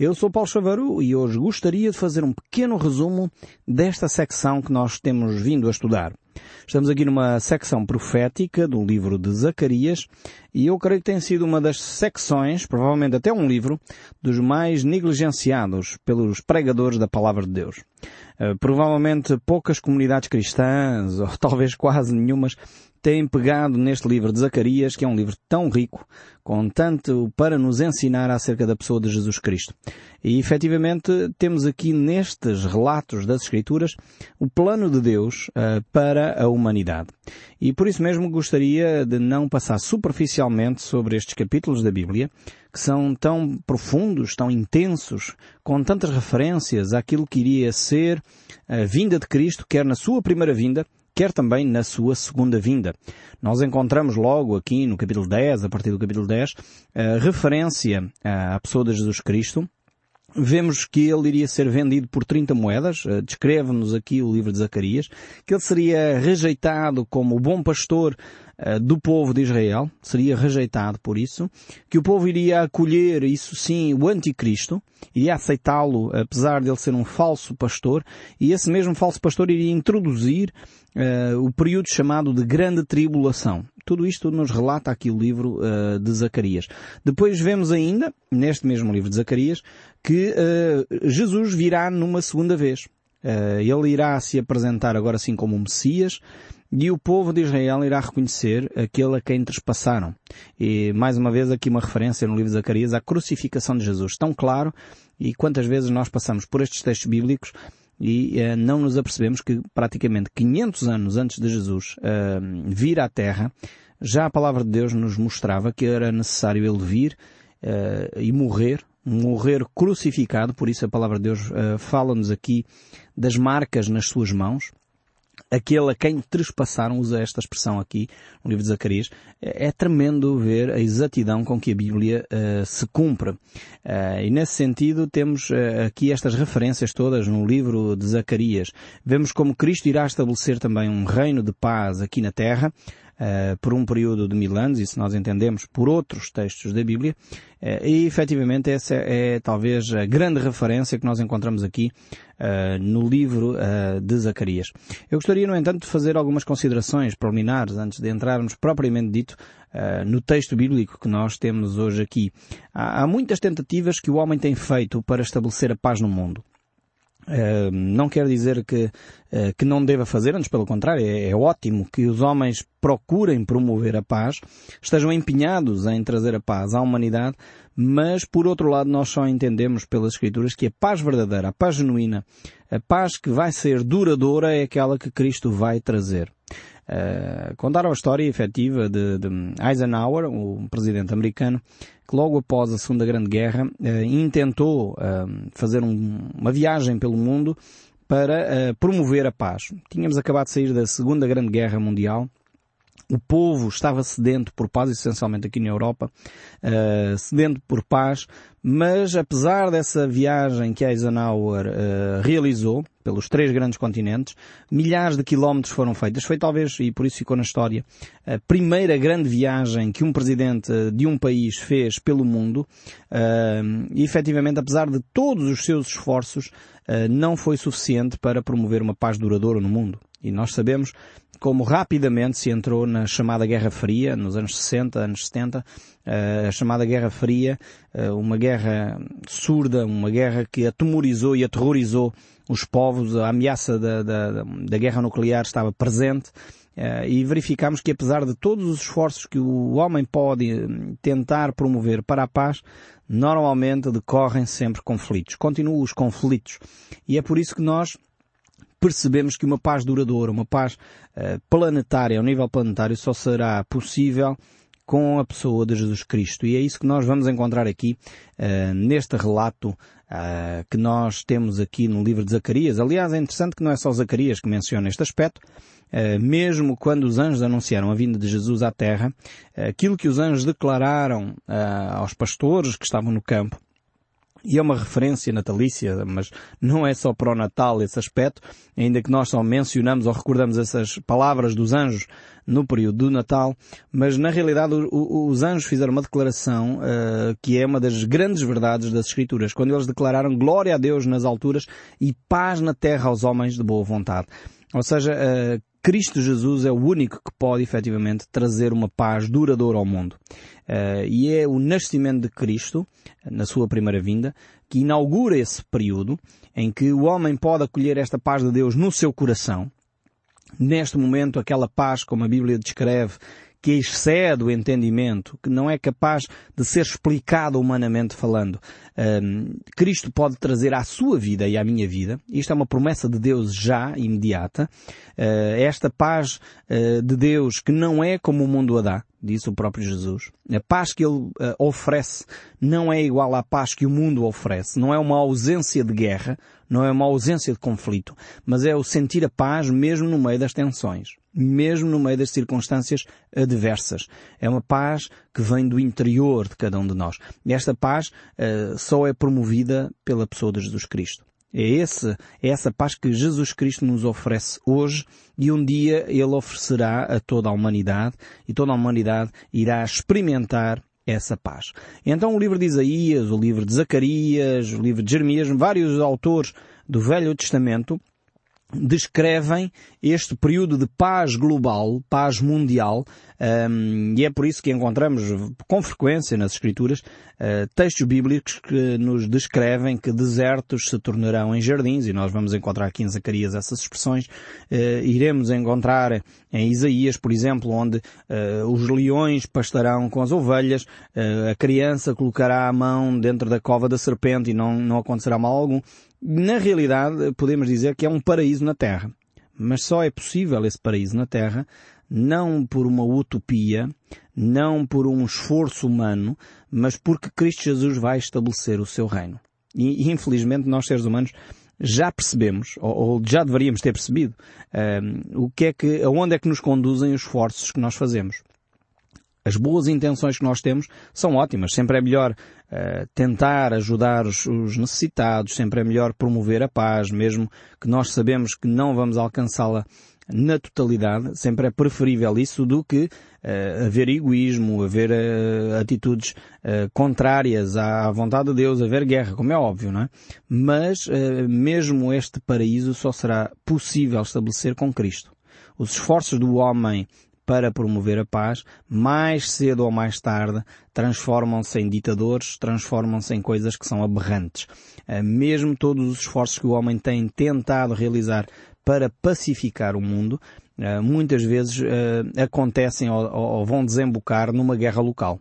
Eu sou Paulo Chaveiro e hoje gostaria de fazer um pequeno resumo desta secção que nós temos vindo a estudar. Estamos aqui numa secção profética do livro de Zacarias e eu creio que tem sido uma das secções, provavelmente até um livro, dos mais negligenciados pelos pregadores da Palavra de Deus. Uh, provavelmente poucas comunidades cristãs, ou talvez quase nenhumas, têm pegado neste livro de Zacarias, que é um livro tão rico, com tanto para nos ensinar acerca da pessoa de Jesus Cristo. E efetivamente temos aqui nestes relatos das Escrituras o plano de Deus uh, para a humanidade. E por isso mesmo gostaria de não passar superficialmente sobre estes capítulos da Bíblia, que são tão profundos, tão intensos, com tantas referências àquilo que iria ser a vinda de Cristo, quer na sua primeira vinda, quer também na sua segunda vinda. Nós encontramos logo aqui no capítulo 10, a partir do capítulo 10, a referência à pessoa de Jesus Cristo, Vemos que ele iria ser vendido por 30 moedas, eh, descreve-nos aqui o livro de Zacarias, que ele seria rejeitado como o bom pastor do povo de Israel, seria rejeitado por isso, que o povo iria acolher, isso sim, o anticristo, iria aceitá-lo, apesar de ele ser um falso pastor, e esse mesmo falso pastor iria introduzir uh, o período chamado de grande tribulação. Tudo isto nos relata aqui o livro uh, de Zacarias. Depois vemos ainda, neste mesmo livro de Zacarias, que uh, Jesus virá numa segunda vez. ele irá se apresentar agora assim como um Messias, e o povo de Israel irá reconhecer aquele a quem trespassaram. E mais uma vez aqui uma referência no livro de Zacarias à crucificação de Jesus. Tão claro e quantas vezes nós passamos por estes textos bíblicos e uh, não nos apercebemos que praticamente 500 anos antes de Jesus uh, vir à Terra, já a palavra de Deus nos mostrava que era necessário ele vir uh, e morrer, morrer crucificado, por isso a palavra de Deus fala-nos aqui das marcas nas suas mãos, aquele a quem trespassaram, usa esta expressão aqui no livro de Zacarias, é, é tremendo ver a exatidão com que a Bíblia uh, se cumpre. Uh, e nesse sentido temos uh, aqui estas referências todas no livro de Zacarias. Vemos como Cristo irá estabelecer também um reino de paz aqui na Terra, uh, por um período de mil anos, isso nós entendemos por outros textos da Bíblia, uh, e efetivamente essa é talvez a grande referência que nós encontramos aqui uh, no livro de Zacarias. Eu gostaria, no entanto, de fazer algumas considerações preliminares antes de entrarmos propriamente dito no texto bíblico que nós temos hoje aqui. Há, há muitas tentativas que o homem tem feito para estabelecer a paz no mundo. Uh, não quer dizer que, uh, que não deva fazer, antes pelo contrário, é, é, ótimo que os homens procurem promover a paz, estejam empenhados em trazer a paz à humanidade, mas por outro lado nós só entendemos pelas Escrituras que a paz verdadeira, a paz genuína, a paz que vai ser duradoura é aquela que Cristo vai trazer. Uh, contaram a história efetiva de, de Eisenhower, o presidente americano, que logo após a Segunda Grande Guerra uh, intentou uh, fazer um, uma viagem pelo mundo para promover a paz. Tínhamos acabado de sair da Segunda Grande Guerra Mundial o povo estava sedento por paz, essencialmente aqui na Europa, uh, sedento por paz, mas apesar dessa viagem que Eisenhower uh, realizou pelos três grandes continentes, milhares de quilómetros foram feitos. Foi talvez, e por isso ficou na história, a primeira grande viagem que um presidente de um país fez pelo mundo. Uh, e efetivamente, apesar de todos os seus esforços, uh, não foi suficiente para promover uma paz duradoura no mundo. E nós sabemos como rapidamente se entrou na chamada Guerra Fria, nos anos 60, anos 70, eh, a chamada Guerra Fria, eh, uma guerra surda, uma guerra que atemorizou e aterrorizou os povos, a ameaça da, da, da guerra nuclear estava presente, eh, e verificamos que apesar de todos os esforços que o homem pode tentar promover para a paz, normalmente decorrem sempre conflitos. Continuam os conflitos. E é por isso que nós percebemos que uma paz duradoura, uma paz uh, planetária, ao nível planetário, só será possível com a pessoa de Jesus Cristo. E é isso que nós vamos encontrar aqui uh, neste relato uh, que nós temos aqui no livro de Zacarias. Aliás, é interessante que não é só Zacarias que menciona este aspecto. Uh, mesmo quando os anjos anunciaram a vinda de Jesus à Terra, aquilo que os anjos declararam aos pastores que estavam no campo, E é uma referência natalícia, mas não é só para o Natal esse aspecto, ainda que nós só mencionamos ou recordamos essas palavras dos anjos no período do Natal, mas na realidade os anjos fizeram uma declaração uh, que é uma das grandes verdades das Escrituras, quando eles declararam glória a Deus nas alturas e paz na terra aos homens de boa vontade. Ou seja, uh, Cristo Jesus é o único que pode efetivamente trazer uma paz duradoura ao mundo. Uh, e é o nascimento de Cristo, na sua primeira vinda, que inaugura esse período em que o homem pode acolher esta paz de Deus no seu coração. Neste momento, aquela paz, como a Bíblia descreve, que excede o entendimento, que não é capaz de ser explicado humanamente falando. Um, Cristo pode trazer à sua vida e à minha vida, isto é uma promessa de Deus já, imediata, uh, esta paz uh, de Deus que não é como o mundo a dá, disse o próprio Jesus. A paz que Ele uh, oferece não é igual à paz que o mundo oferece, não é uma ausência de guerra, não é uma ausência de conflito, mas é o sentir a paz mesmo no meio das tensões mesmo no meio das circunstâncias adversas. É uma paz que vem do interior de cada um de nós. Esta paz uh, só é promovida pela pessoa de Jesus Cristo. É, esse, é essa paz que Jesus Cristo nos oferece hoje e um dia Ele oferecerá a toda a humanidade e toda a humanidade irá experimentar essa paz. Então o livro de Isaías, o livro de Zacarias, o livro de Jeremias, vários autores do Velho Testamento descrevem este período de paz global, paz mundial, um, e é por isso que encontramos com frequência nas Escrituras uh, textos bíblicos que nos descrevem que desertos se tornarão em jardins, e nós vamos encontrar aqui em Zacarias essas expressões. Uh, iremos encontrar em Isaías, por exemplo, onde uh, os leões pastarão com as ovelhas, a criança colocará a mão dentro da cova da serpente e não, não acontecerá mal algum. Na realidade, podemos dizer que é um paraíso na Terra. Mas só é possível esse paraíso na Terra não por uma utopia, não por um esforço humano, mas porque Cristo Jesus vai estabelecer o seu reino. E, infelizmente nós seres humanos já percebemos, ou, ou já deveríamos ter percebido, um, o que é que, aonde é que nos conduzem os esforços que nós fazemos. As boas intenções que nós temos são ótimas. Sempre é melhor uh, tentar ajudar os, os, necessitados, sempre é melhor promover a paz, mesmo que nós sabemos que não vamos alcançá-la na totalidade. Sempre é preferível isso do que uh, haver egoísmo, haver uh, atitudes contrárias à vontade de Deus, haver guerra, como é óbvio, não é? Mas mesmo este paraíso só será possível estabelecer com Cristo. Os esforços do homem para promover a paz, mais cedo ou mais tarde transformam-se em ditadores, transformam-se em coisas que são aberrantes. Eh, mesmo todos os esforços que o homem tem tentado realizar para pacificar o mundo, eh, muitas vezes eh, acontecem ou vão desembocar numa guerra local.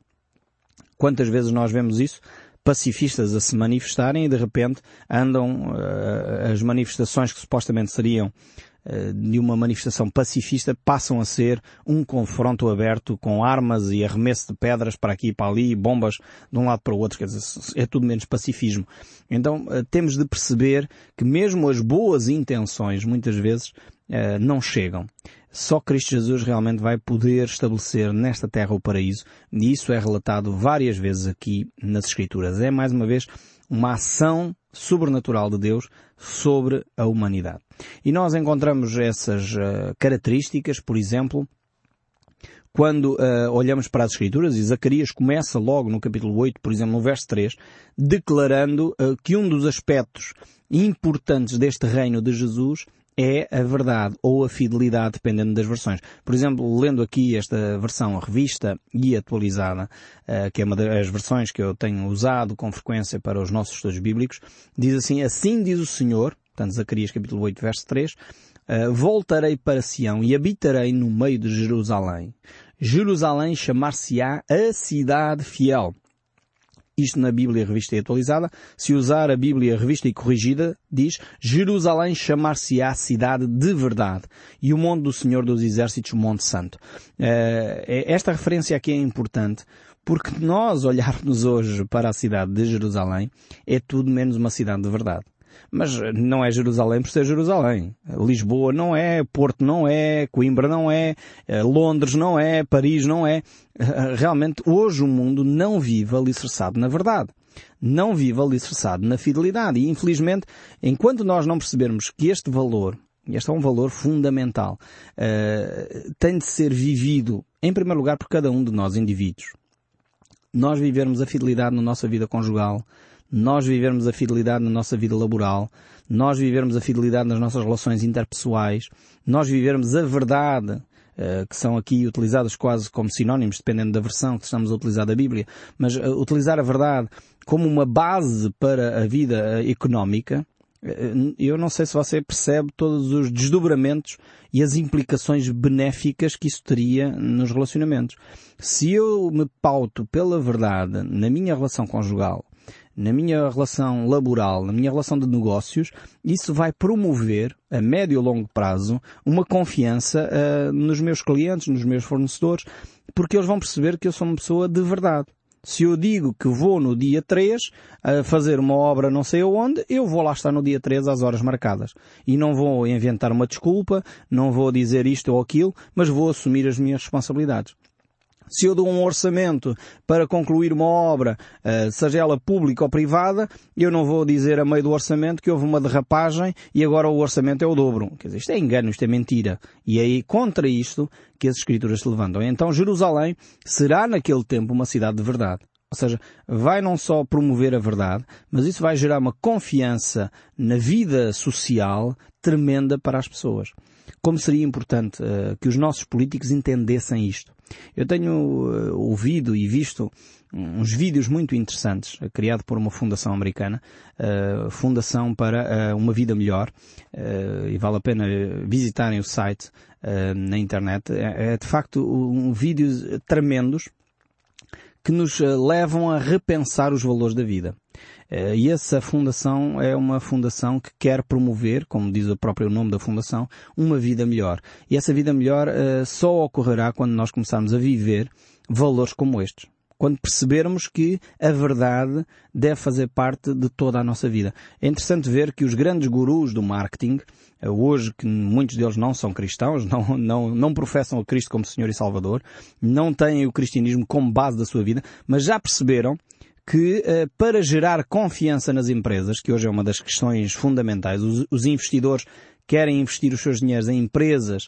Quantas vezes nós vemos isso? pacifistas a se manifestarem e de repente andam uh, as manifestações que supostamente seriam de uma manifestação pacifista passam a ser um confronto aberto com armas e arremesso de pedras para aqui e para ali, bombas de um lado para o outro, quer dizer, é tudo menos pacifismo. Então eh, temos de perceber que mesmo as boas intenções muitas vezes eh, não chegam. Só Cristo Jesus realmente vai poder estabelecer nesta terra o paraíso e isso é relatado várias vezes aqui nas Escrituras. É mais uma vez uma ação sobrenatural de Deus sobre a humanidade. E nós encontramos essas uh, características, por exemplo, quando uh, olhamos para as Escrituras, e Zacarias começa logo no capítulo 8, por exemplo, no verso 3, declarando uh, que um dos aspectos importantes deste reino de Jesus é a verdade ou a fidelidade, dependendo das versões. Por exemplo, lendo aqui esta versão revista e atualizada, uh, que é uma das versões que eu tenho usado com frequência para os nossos estudos bíblicos, diz assim, assim diz o Senhor, portanto Zacarias capítulo 8, verso 3, uh, eh, voltarei para Sião e habitarei no meio de Jerusalém. Jerusalém chamar-se-á a cidade fiel isto na Bíblia Revista e Atualizada, se usar a Bíblia Revista e Corrigida, diz Jerusalém chamar-se-á cidade de verdade e o monte do Senhor dos Exércitos, Monte Santo. Uh, esta referência aqui é importante porque nós olharmos hoje para a cidade de Jerusalém é tudo menos uma cidade de verdade. Mas não é Jerusalém por ser Jerusalém. Lisboa não é, Porto não é, Coimbra não é, eh, Londres não é, Paris não é. Realmente hoje o mundo não vive alicerçado na verdade. não vive alicerçado na fidelidade. E infelizmente, enquanto nós não percebermos que este valor, este é um valor fundamental, uh, tem de ser vivido, em primeiro lugar, por cada um de nós indivíduos. Nós vivermos a fidelidade na nossa vida conjugal, nós vivermos a fidelidade na nossa vida laboral, nós vivermos a fidelidade nas nossas relações interpessoais, nós vivermos a verdade eh, que são aqui utilizados quase como sinónimos, dependendo da versão que estamos a utilizar da Bíblia, mas uh, utilizar a verdade como uma base para a vida uh, económica, eu não sei se você percebe todos os desdobramentos e as implicações benéficas que isso teria nos relacionamentos. Se eu me pauto pela verdade na minha relação conjugal, na minha relação laboral, na minha relação de negócios, isso vai promover, a médio e longo prazo, uma confiança uh, nos meus clientes, nos meus fornecedores, porque eles vão perceber que eu sou uma pessoa de verdade. Se eu digo que vou no dia 3 a fazer uma obra não sei aonde, eu vou lá estar no dia 3 às horas marcadas. E não vou inventar uma desculpa, não vou dizer isto ou aquilo, mas vou assumir as minhas responsabilidades. Se eu dou um orçamento para concluir uma obra, eh, seja ela pública ou privada, eu não vou dizer a meio do orçamento que houve uma derrapagem e agora o orçamento é o dobro. Quer dizer, isto é engano, isto é mentira. E é contra isto que as escrituras se levantam. Então Jerusalém será naquele tempo uma cidade de verdade. Ou seja, vai não só promover a verdade, mas isso vai gerar uma confiança na vida social tremenda para as pessoas. Como seria importante uh, que os nossos políticos entendessem isto. Eu tenho uh, ouvido e visto uns vídeos muito interessantes, uh, criado por uma fundação americana, uh, Fundação para uma Vida Melhor, e vale a pena visitarem o site na internet. É, é de facto um vídeos tremendos que nos levam a repensar os valores da vida. Eh, e essa fundação é uma fundação que quer promover, como diz o próprio nome da fundação, uma vida melhor. E essa vida melhor uh, só ocorrerá quando nós começarmos a viver valores como estes. Quando percebermos que a verdade deve fazer parte de toda a nossa vida. É interessante ver que os grandes gurus do marketing, eh, hoje que muitos deles não são cristãos, não, não, não professam a Cristo como Senhor e Salvador, não têm o cristianismo como base da sua vida, mas já perceberam que eh, para gerar confiança nas empresas, que hoje é uma das questões fundamentais, os, os investidores querem investir os seus dinheiros em empresas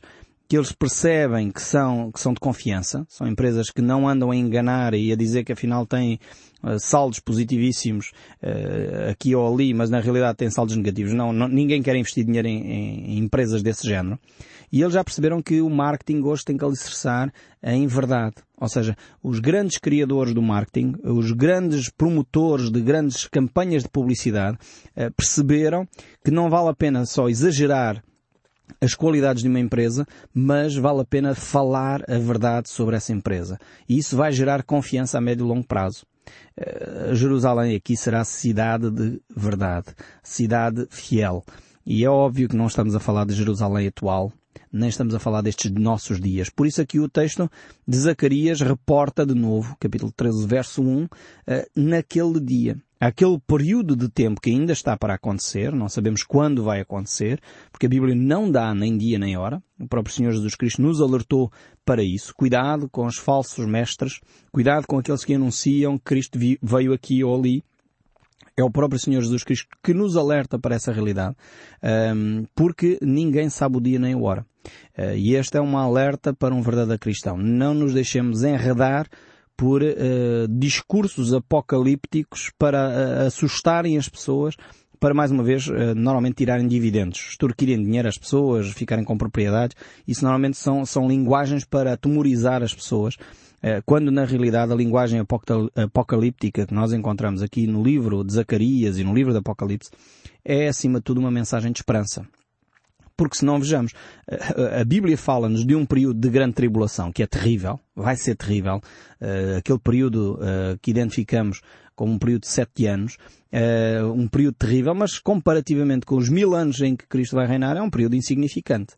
que eles percebem que são, que são de confiança, são empresas que não andam a enganar e a dizer que afinal têm uh, saldos positivíssimos uh, aqui ou ali, mas na realidade têm saldos negativos. Não, não ninguém quer investir dinheiro em, em, em, empresas desse género. E eles já perceberam que o marketing hoje tem que alicerçar em verdade. Ou seja, os grandes criadores do marketing, os grandes promotores de grandes campanhas de publicidade, uh, perceberam que não vale a pena só exagerar as qualidades de uma empresa, mas vale a pena falar a verdade sobre essa empresa. E isso vai gerar confiança a médio e longo prazo. Uh, Jerusalém aqui será cidade de verdade, cidade fiel. E é óbvio que não estamos a falar de Jerusalém atual, nem estamos a falar destes nossos dias. Por isso aqui o texto de Zacarias reporta de novo, capítulo 13, verso 1, eh, naquele dia. Aquele período de tempo que ainda está para acontecer, não sabemos quando vai acontecer, porque a Bíblia não dá nem dia nem hora. O próprio Senhor Jesus Cristo nos alertou para isso. Cuidado com os falsos mestres, cuidado com aqueles que anunciam que Cristo veio aqui ou ali é o próprio Senhor Jesus Cristo que nos alerta para essa realidade, porque ninguém sabe o dia nem a hora. Uh, e este é um alerta para um verdadeiro cristão. Não nos deixemos enredar por uh, discursos apocalípticos para uh, assustarem as pessoas, para mais uma vez, normalmente tirarem dividendos, extorquirem dinheiro às pessoas, ficarem com propriedades. Isso normalmente são, são linguagens para atemorizar as pessoas quando na realidade a linguagem apocalíptica que nós encontramos aqui no livro de Zacarias e no livro do Apocalipse é acima de tudo uma mensagem de esperança. Porque se não vejamos, a Bíblia fala-nos de um período de grande tribulação, que é terrível, vai ser terrível, eh, aquele período que identificamos como um período de sete anos, um período terrível, mas comparativamente com os mil anos em que Cristo vai reinar, é um período insignificante.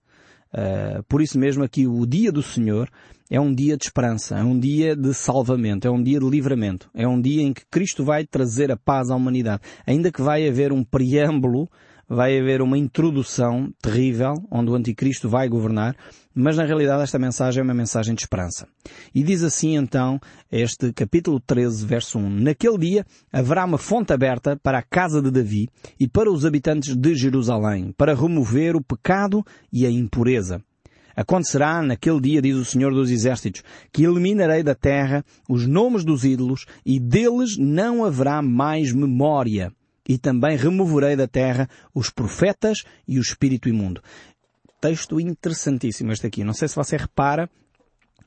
por isso mesmo aqui o dia do Senhor é um dia de esperança, é um dia de salvamento, é um dia de livramento, é um dia em que Cristo vai trazer a paz à humanidade. Ainda que vai haver um preâmbulo, vai haver uma introdução terrível, onde o anticristo vai governar, mas na realidade esta mensagem é uma mensagem de esperança. E diz assim então este capítulo 13, verso 1. Naquele dia haverá uma fonte aberta para a casa de Davi e para os habitantes de Jerusalém, para remover o pecado e a impureza. Acontecerá naquele dia, diz o Senhor dos Exércitos, que eliminarei da terra os nomes dos ídolos e deles não haverá mais memória. E também removerei da terra os profetas e o espírito imundo texto interessantíssimo este aqui. Não sei se você repara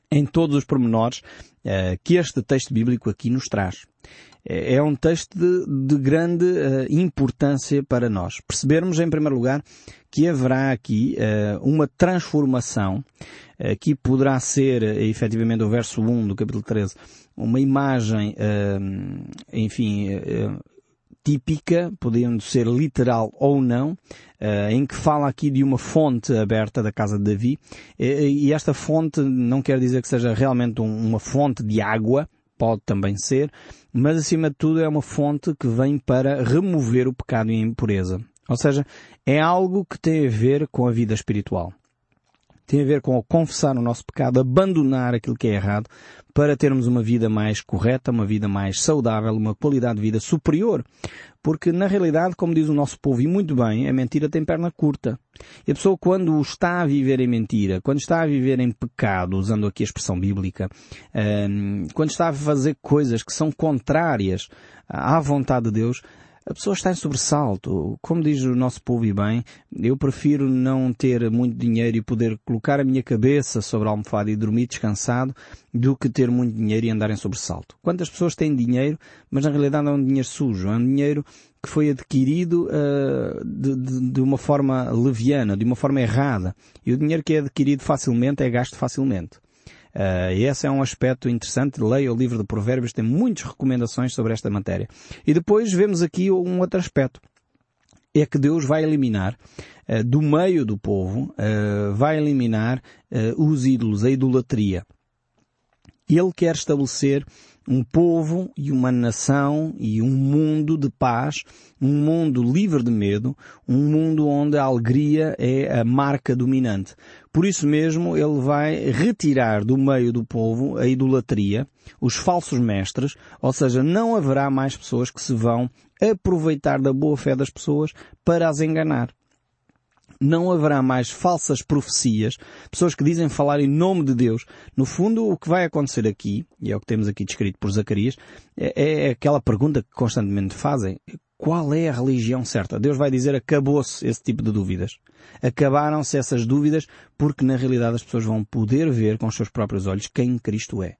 em todos os pormenores uh, que este texto bíblico aqui nos traz. É, é um texto de, de grande uh, importância para nós. Percebermos, em primeiro lugar, que haverá aqui uh, uma transformação que poderá ser, efetivamente, o verso 1 do capítulo 13, uma imagem, enfim, típica, podendo ser literal ou não, uh, em que fala aqui de uma fonte aberta da casa de Davi, e esta fonte não quer dizer que seja realmente um, uma fonte de água, pode também ser, mas acima de tudo é uma fonte que vem para remover o pecado e a impureza. Ou seja, é algo que tem a ver com a vida espiritual tem a ver com confessar o nosso pecado, abandonar aquilo que é errado, para termos uma vida mais correta, uma vida mais saudável, uma qualidade de vida superior. Porque, na realidade, como diz o nosso povo, e muito bem, a mentira tem perna curta. E a pessoa, quando está a viver em mentira, quando está a viver em pecado, usando aqui a expressão bíblica, ehm, quando está a fazer coisas que são contrárias à vontade de Deus, a pessoa está em sobressalto. Como diz o nosso povo e bem, eu prefiro não ter muito dinheiro e poder colocar a minha cabeça sobre a almofada e dormir descansado do que ter muito dinheiro e andar em sobressalto. Quantas pessoas têm dinheiro, mas na realidade é um dinheiro sujo, é um dinheiro que foi adquirido uh, de, de, de uma forma leviana, de uma forma errada. E o dinheiro que é adquirido facilmente é gasto facilmente. Uh, e esse é um aspecto interessante. Leia o livro de Provérbios, tem muitas recomendações sobre esta matéria. E depois vemos aqui um outro aspecto. É que Deus vai eliminar uh, do meio do povo, uh, vai eliminar os ídolos, a idolatria. Ele quer estabelecer um povo e uma nação e um mundo de paz, um mundo livre de medo, um mundo onde a alegria é a marca dominante. Por isso mesmo, ele vai retirar do meio do povo a idolatria, os falsos mestres, ou seja, não haverá mais pessoas que se vão aproveitar da boa fé das pessoas para as enganar não haverá mais falsas profecias, pessoas que dizem falar em nome de Deus. No fundo, o que vai acontecer aqui, e é o que temos aqui descrito por Zacarias, é, é aquela pergunta que constantemente fazem. Qual é a religião certa? Deus vai dizer acabou-se esse tipo de dúvidas. Acabaram-se essas dúvidas porque na realidade as pessoas vão poder ver com os seus próprios olhos quem Cristo é.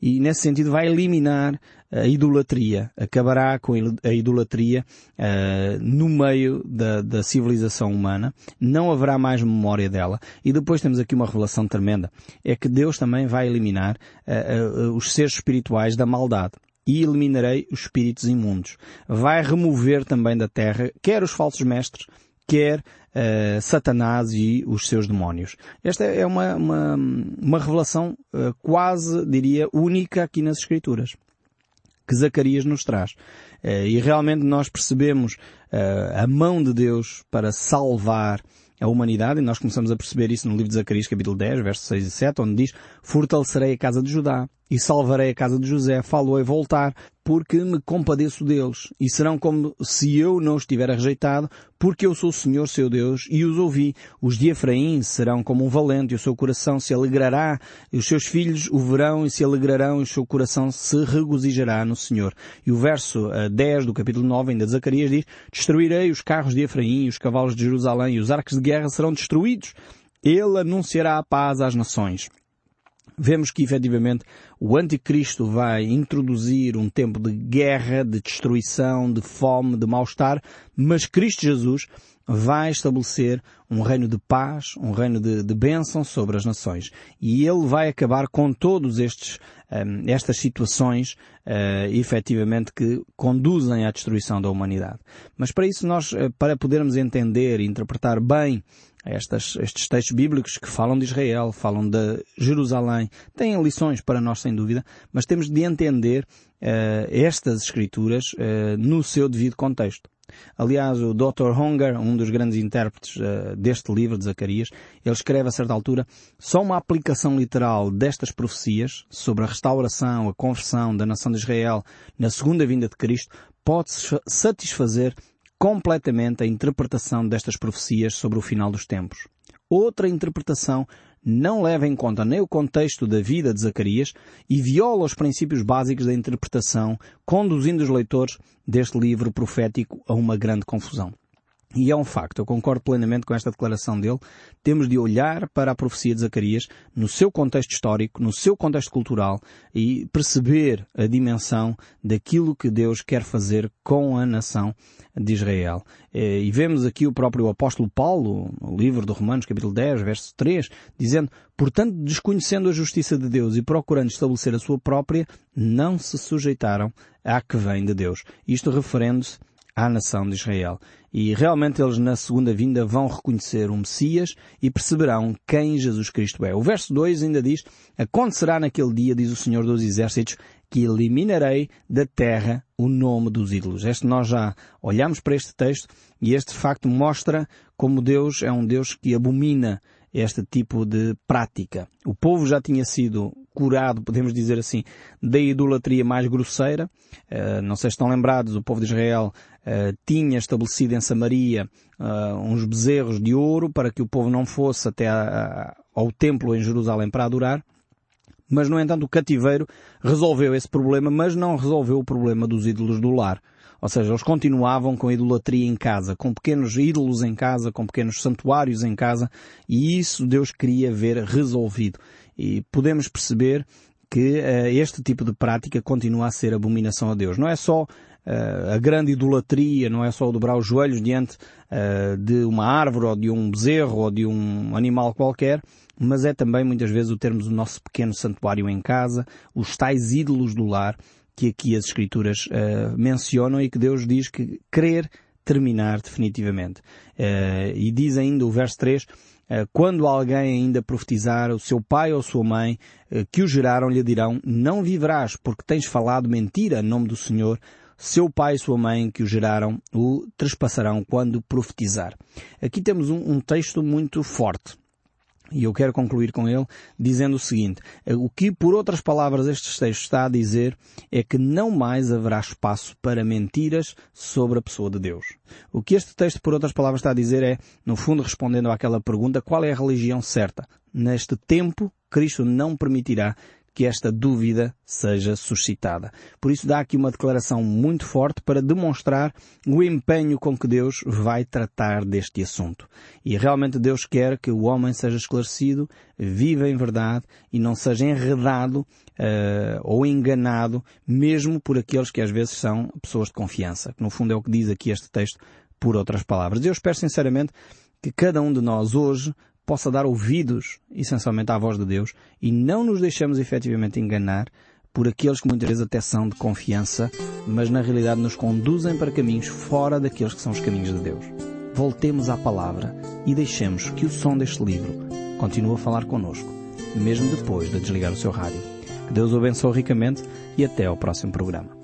E nesse sentido vai eliminar a idolatria, acabará com a idolatria uh, no meio da, da, civilização humana, não haverá mais memória dela. E depois temos aqui uma revelação tremenda, é que Deus também vai eliminar uh, uh, os seres espirituais da maldade. E eliminarei os espíritos imundos. Vai remover também da terra quer os falsos mestres, quer uh, Satanás e os seus demónios. Esta é uma, uma, uma revelação uh, quase, diria, única aqui nas Escrituras que Zacarias nos traz. Uh, e realmente nós percebemos a mão de Deus para salvar a humanidade, e nós começamos a perceber isso no livro de Zacarias, capítulo 10, versos 6 e 7, onde diz, fortalecerei a casa de Judá e salvarei a casa de José, falo-ei voltar, porque me compadeço deles, e serão como se eu não os tivera rejeitado, porque eu sou o Senhor seu Deus, e os ouvi. Os de Efraim serão como um valente, e o seu coração se alegrará, e os seus filhos o verão e se alegrarão, e o seu coração se regozijará no Senhor. E o verso 10 eh, do capítulo 9 ainda de Zacarias diz, Destruirei os carros de Efraim, e os cavalos de Jerusalém, e os arcos de guerra serão destruídos. Ele anunciará a paz às nações vemos que efetivamente o anticristo vai introduzir um tempo de guerra, de destruição, de fome, de mal-estar, mas Cristo Jesus vai estabelecer um reino de paz, um reino de, de bênção sobre as nações. E ele vai acabar com todos estes, um, estas situações, uh, efetivamente, que conduzem à destruição da humanidade. Mas para isso nós, uh, para podermos entender e interpretar bem estas, estes textos bíblicos que falam de Israel, falam de Jerusalém, têm lições para nós sem dúvida, mas temos de entender estas escrituras no seu devido contexto. Aliás, o Dr. Honger, um dos grandes intérpretes uh, deste livro de Zacarias, ele escreve a certa altura só uma aplicação literal destas profecias sobre a restauração, a conversão da nação de Israel na segunda vinda de Cristo pode satisfazer completamente a interpretação destas profecias sobre o final dos tempos. Outra interpretação não leva em conta nem o contexto da vida de Zacarias e viola os princípios básicos da interpretação, conduzindo os leitores deste livro profético a uma grande confusão. E é um facto, eu concordo plenamente com esta declaração dele. Temos de olhar para a profecia de Zacarias no seu contexto histórico, no seu contexto cultural e perceber a dimensão daquilo que Deus quer fazer com a nação de Israel. Eh, e vemos aqui o próprio apóstolo Paulo, no livro de Romanos, capítulo 10, verso 3, dizendo, portanto, desconhecendo a justiça de Deus e procurando estabelecer a sua própria, não se sujeitaram à que vem de Deus. Isto referendo-se à nação de Israel. E realmente eles na segunda vinda vão reconhecer o Messias e perceberão quem Jesus Cristo é. O verso 2 ainda diz, acontecerá naquele dia, diz o Senhor dos Exércitos, que eliminarei da terra o nome dos ídolos. Este nós já olhamos para este texto e este facto mostra como Deus é um Deus que abomina este tipo de prática. O povo já tinha sido curado, podemos dizer assim, da idolatria mais grosseira. Uh, não sei se estão lembrados, o povo de Israel uh, tinha estabelecido em Samaria uh, uns bezerros de ouro para que o povo não fosse até ao templo em Jerusalém para adorar. Mas, no entanto, o cativeiro resolveu esse problema, mas não resolveu o problema dos ídolos do lar. Ou seja, eles continuavam com a idolatria em casa, com pequenos ídolos em casa, com pequenos santuários em casa, e isso Deus queria ver resolvido. E podemos perceber que uh, este tipo de prática continua a ser abominação a Deus. Não é só uh, a grande idolatria, não é só dobrar os joelhos diante uh, de uma árvore ou de um bezerro ou de um animal qualquer, mas é também muitas vezes o termos o nosso pequeno santuário em casa, os tais ídolos do lar, que aqui as Escrituras uh, mencionam e que Deus diz que querer terminar definitivamente. Uh, e diz ainda o verso 3, uh, eh, quando alguém ainda profetizar, o seu pai ou sua mãe que o geraram lhe dirão, não viverás porque tens falado mentira em nome do Senhor, seu pai e sua mãe que o geraram o trespassarão quando profetizar. Aqui temos um, um texto muito forte. E eu quero concluir com ele dizendo o seguinte, o que por outras palavras este texto está a dizer é que não mais haverá espaço para mentiras sobre a pessoa de Deus. O que este texto por outras palavras está a dizer é, no fundo respondendo àquela pergunta, qual é a religião certa? Neste tempo, Cristo não permitirá que esta dúvida seja suscitada. Por isso dá aqui uma declaração muito forte para demonstrar o empenho com que Deus vai tratar deste assunto. E realmente Deus quer que o homem seja esclarecido, viva em verdade e não seja enredado uh, ou enganado, mesmo por aqueles que às vezes são pessoas de confiança. Que no fundo é o que diz aqui este texto, por outras palavras. Eu espero sinceramente que cada um de nós hoje possa dar ouvidos, essencialmente, à voz de Deus e não nos deixemos efetivamente enganar por aqueles que muitas vezes até são de confiança, mas na realidade nos conduzem para caminhos fora daqueles que são os caminhos de Deus. Voltemos à palavra e deixemos que o som deste livro continue a falar connosco, mesmo depois de desligar o seu rádio. Que Deus o abençoe ricamente e até ao próximo programa.